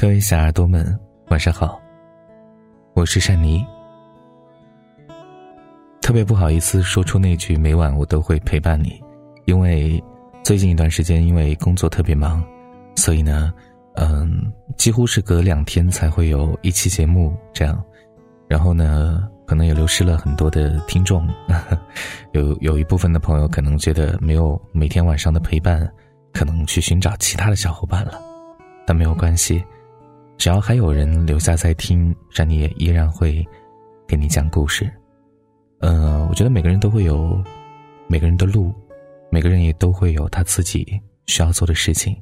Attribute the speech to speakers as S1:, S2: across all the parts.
S1: 各位小耳朵们，晚上好，我是善妮。特别不好意思说出那句每晚我都会陪伴你，因为最近一段时间因为工作特别忙，所以呢，嗯，几乎是隔两天才会有一期节目这样，然后呢，可能也流失了很多的听众，有有一部分的朋友可能觉得没有每天晚上的陪伴，可能去寻找其他的小伙伴了，但没有关系。只要还有人留下在听，山妮也依然会给你讲故事。嗯，我觉得每个人都会有每个人的路，每个人也都会有他自己需要做的事情。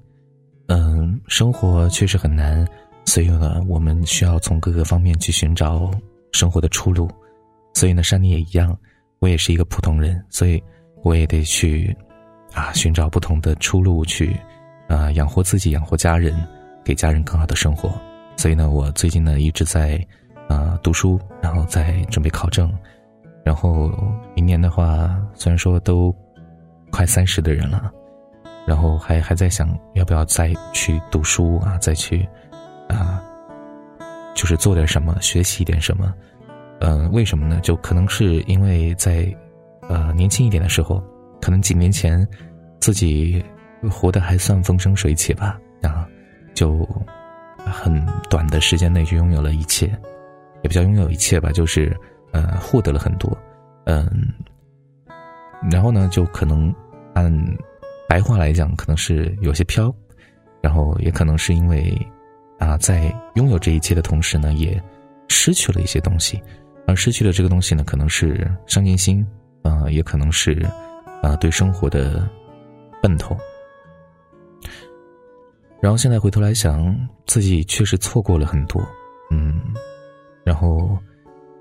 S1: 嗯，生活确实很难，所以呢，我们需要从各个方面去寻找生活的出路。所以呢，山妮也一样，我也是一个普通人，所以我也得去啊寻找不同的出路，去啊养活自己，养活家人，给家人更好的生活。所以呢，我最近呢一直在，啊读书，然后在准备考证，然后明年的话，虽然说都快三十的人了，然后还还在想要不要再去读书啊，再去啊，就是做点什么，学习一点什么，嗯，为什么呢？就可能是因为在呃年轻一点的时候，可能几年前自己活得还算风生水起吧，啊，就。很短的时间内就拥有了一切，也不叫拥有一切吧，就是呃获得了很多，嗯，然后呢就可能按白话来讲，可能是有些飘，然后也可能是因为啊在拥有这一切的同时呢，也失去了一些东西，而失去了这个东西呢，可能是上进心，啊，也可能是啊对生活的奔头。然后现在回头来想，自己确实错过了很多，嗯，然后，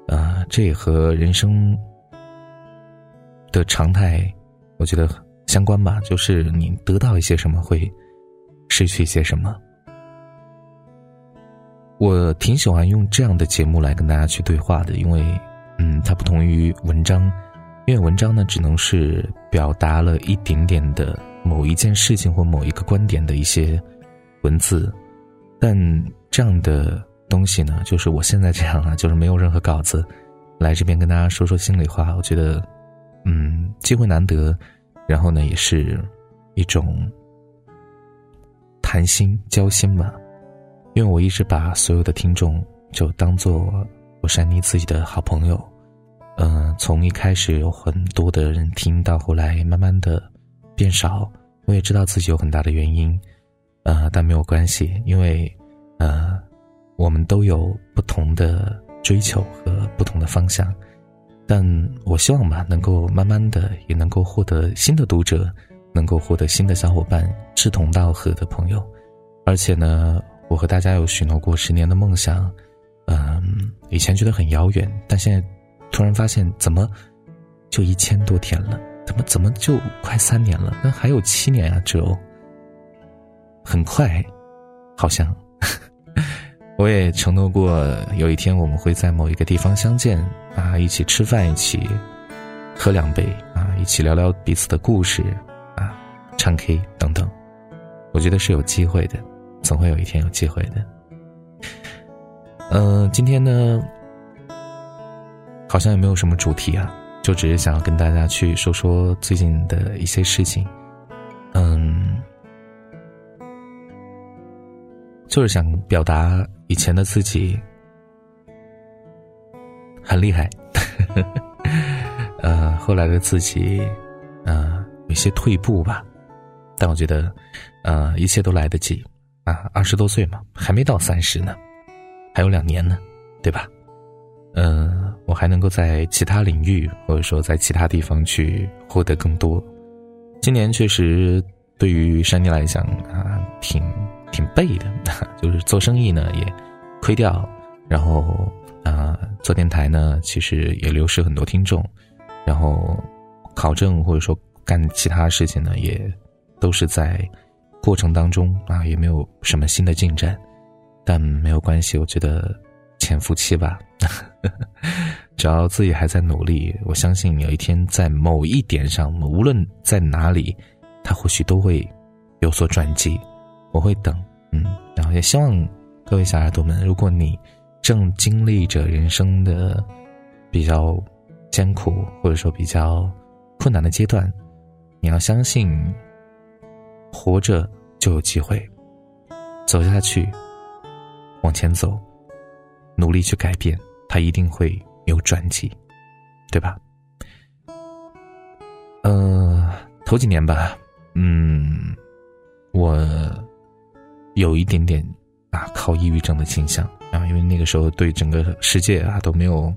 S1: 啊，这也和人生的常态，我觉得相关吧。就是你得到一些什么，会失去一些什么。我挺喜欢用这样的节目来跟大家去对话的，因为，嗯，它不同于文章，因为文章呢，只能是表达了一点点的某一件事情或某一个观点的一些。文字，但这样的东西呢，就是我现在这样啊，就是没有任何稿子，来这边跟大家说说心里话。我觉得，嗯，机会难得，然后呢，也是一种谈心交心吧。因为我一直把所有的听众就当做我山妮自己的好朋友，嗯，从一开始有很多的人听到后来慢慢的变少，我也知道自己有很大的原因。呃，但没有关系，因为，呃，我们都有不同的追求和不同的方向，但我希望吧，能够慢慢的也能够获得新的读者，能够获得新的小伙伴，志同道合的朋友，而且呢，我和大家有许诺过十年的梦想，嗯，以前觉得很遥远，但现在突然发现，怎么就一千多天了？怎么怎么就快三年了？那还有七年啊，只有。很快，好像，我也承诺过，有一天我们会在某一个地方相见啊，一起吃饭，一起喝两杯啊，一起聊聊彼此的故事啊，唱 K 等等。我觉得是有机会的，总会有一天有机会的。嗯，今天呢，好像也没有什么主题啊，就只是想要跟大家去说说最近的一些事情。嗯。就是想表达以前的自己很厉害，呃，后来的自己，呃，有些退步吧，但我觉得，呃，一切都来得及啊，二十多岁嘛，还没到三十呢，还有两年呢，对吧？嗯，我还能够在其他领域或者说在其他地方去获得更多。今年确实对于山妮来讲啊，挺。挺背的，就是做生意呢也亏掉，然后啊做电台呢其实也流失很多听众，然后考证或者说干其他事情呢也都是在过程当中啊也没有什么新的进展，但没有关系，我觉得潜伏期吧，只要自己还在努力，我相信有一天在某一点上，无论在哪里，他或许都会有所转机。我会等，嗯，然后也希望各位小耳朵们，如果你正经历着人生的比较艰苦或者说比较困难的阶段，你要相信，活着就有机会，走下去，往前走，努力去改变，它一定会有转机，对吧？呃，头几年吧，嗯，我有一点点。啊，靠抑郁症的倾向啊，因为那个时候对整个世界啊都没有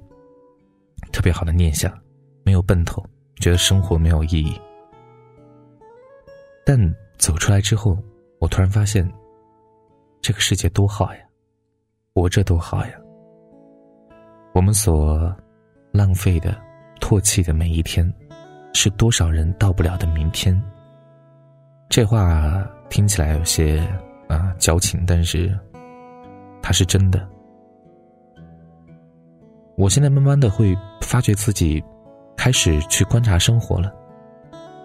S1: 特别好的念想，没有奔头，觉得生活没有意义。但走出来之后，我突然发现，这个世界多好呀，活着多好呀。我们所浪费的、唾弃的每一天，是多少人到不了的明天。这话听起来有些。啊，矫情，但是，它是真的。我现在慢慢的会发觉自己，开始去观察生活了。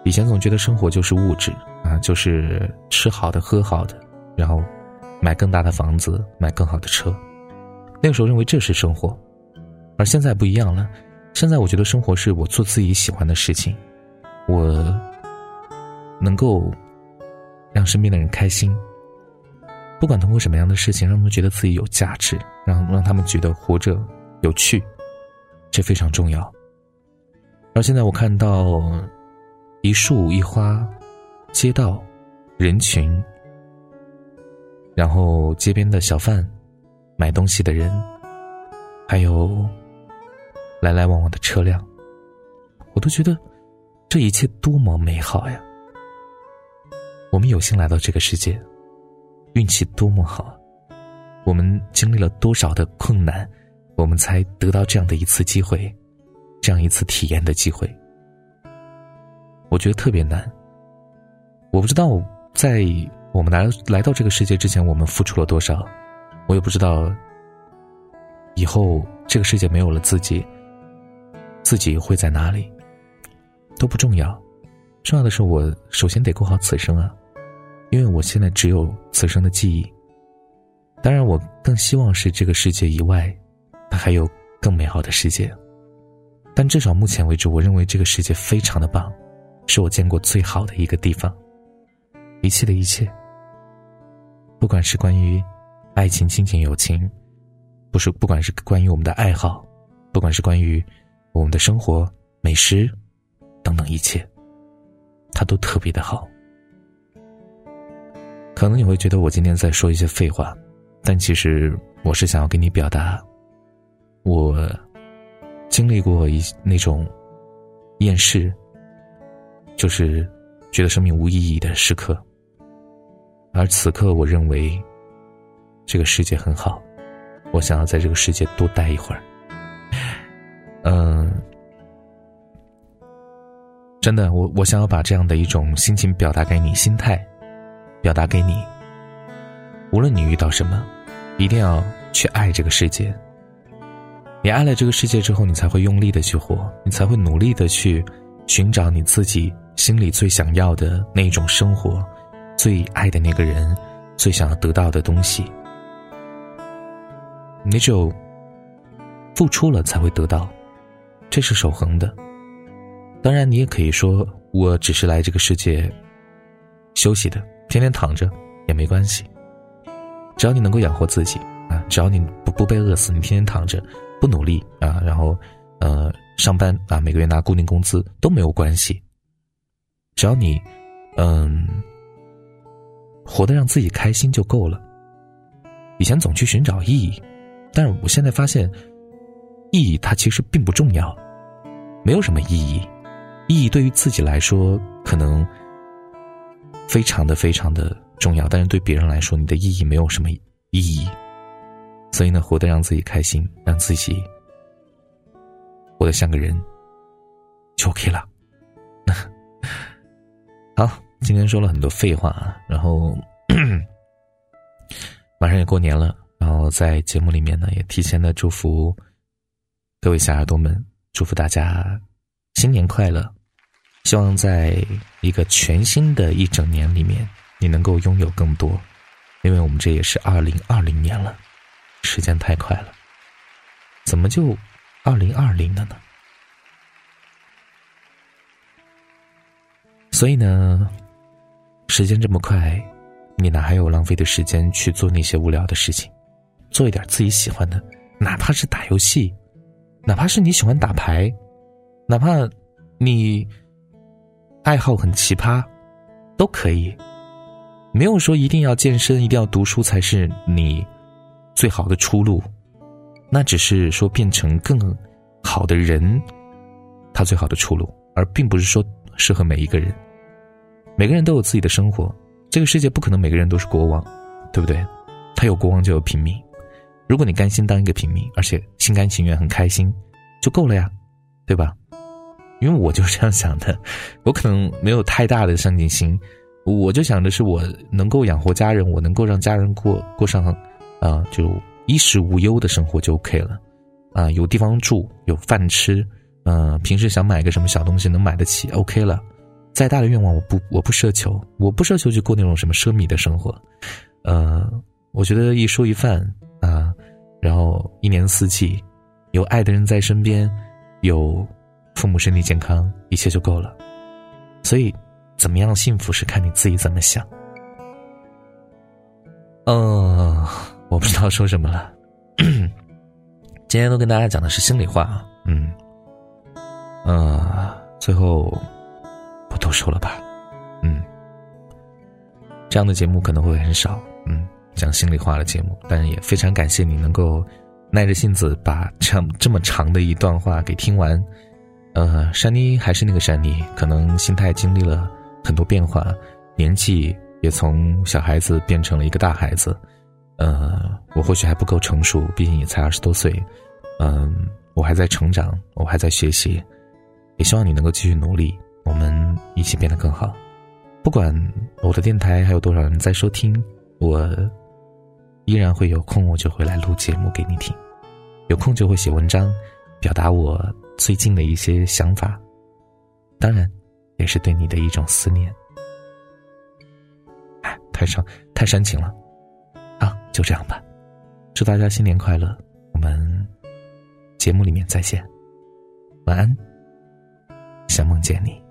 S1: 以前总觉得生活就是物质啊，就是吃好的、喝好的，然后买更大的房子、买更好的车。那个时候认为这是生活，而现在不一样了。现在我觉得生活是我做自己喜欢的事情，我能够让身边的人开心。不管通过什么样的事情，让他们觉得自己有价值，让让他们觉得活着有趣，这非常重要。而现在我看到一树一花，街道、人群，然后街边的小贩、买东西的人，还有来来往往的车辆，我都觉得这一切多么美好呀！我们有幸来到这个世界。运气多么好，我们经历了多少的困难，我们才得到这样的一次机会，这样一次体验的机会。我觉得特别难。我不知道在我们来来到这个世界之前，我们付出了多少，我也不知道以后这个世界没有了自己，自己会在哪里，都不重要。重要的是，我首先得过好此生啊。因为我现在只有此生的记忆，当然我更希望是这个世界以外，它还有更美好的世界。但至少目前为止，我认为这个世界非常的棒，是我见过最好的一个地方。一切的一切，不管是关于爱情、亲情、友情，不是不管是关于我们的爱好，不管是关于我们的生活、美食等等一切，它都特别的好。可能你会觉得我今天在说一些废话，但其实我是想要跟你表达，我经历过一那种厌世，就是觉得生命无意义的时刻。而此刻，我认为这个世界很好，我想要在这个世界多待一会儿。嗯，真的，我我想要把这样的一种心情表达给你，心态。表达给你。无论你遇到什么，一定要去爱这个世界。你爱了这个世界之后，你才会用力的去活，你才会努力的去寻找你自己心里最想要的那种生活，最爱的那个人，最想要得到的东西。你只有付出了，才会得到，这是守恒的。当然，你也可以说，我只是来这个世界休息的。天天躺着也没关系，只要你能够养活自己啊，只要你不不被饿死，你天天躺着不努力啊，然后呃上班啊，每个月拿固定工资都没有关系。只要你嗯活得让自己开心就够了。以前总去寻找意义，但是我现在发现，意义它其实并不重要，没有什么意义。意义对于自己来说可能。非常的非常的重要，但是对别人来说，你的意义没有什么意义。所以呢，活得让自己开心，让自己活得像个人，就 OK 了。好，今天说了很多废话啊，然后 马上也过年了，然后在节目里面呢，也提前的祝福各位小耳朵们，祝福大家新年快乐。希望在一个全新的一整年里面，你能够拥有更多，因为我们这也是二零二零年了，时间太快了，怎么就二零二零了呢？所以呢，时间这么快，你哪还有浪费的时间去做那些无聊的事情？做一点自己喜欢的，哪怕是打游戏，哪怕是你喜欢打牌，哪怕你爱好很奇葩，都可以。没有说一定要健身，一定要读书才是你最好的出路，那只是说变成更好的人，他最好的出路，而并不是说适合每一个人。每个人都有自己的生活，这个世界不可能每个人都是国王，对不对？他有国王就有平民。如果你甘心当一个平民，而且心甘情愿、很开心，就够了呀，对吧？因为我就是这样想的，我可能没有太大的上进心，我就想的是我能够养活家人，我能够让家人过过上，啊，就衣食无忧的生活就 OK 了，啊，有地方住，有饭吃，嗯，平时想买个什么小东西能买得起，OK 了。再大的愿望我不我不奢求，我不奢求去过那种什么奢靡的生活，呃，我觉得一蔬一饭。啊，然后一年四季，有爱的人在身边，有父母身体健康，一切就够了。所以，怎么样幸福是看你自己怎么想。嗯，我不知道说什么了。今天都跟大家讲的是心里话啊，嗯，呃，最后不多说了吧，嗯，这样的节目可能会很少，嗯。讲心里话的节目，但也非常感谢你能够耐着性子把这样这么长的一段话给听完。呃，珊妮还是那个珊妮，可能心态经历了很多变化，年纪也从小孩子变成了一个大孩子。呃，我或许还不够成熟，毕竟也才二十多岁。嗯，我还在成长，我还在学习，也希望你能够继续努力，我们一起变得更好。不管我的电台还有多少人在收听，我。依然会有空，我就会来录节目给你听；有空就会写文章，表达我最近的一些想法。当然，也是对你的一种思念。哎，太伤太煽情了，啊，就这样吧。祝大家新年快乐！我们节目里面再见，晚安，想梦见你。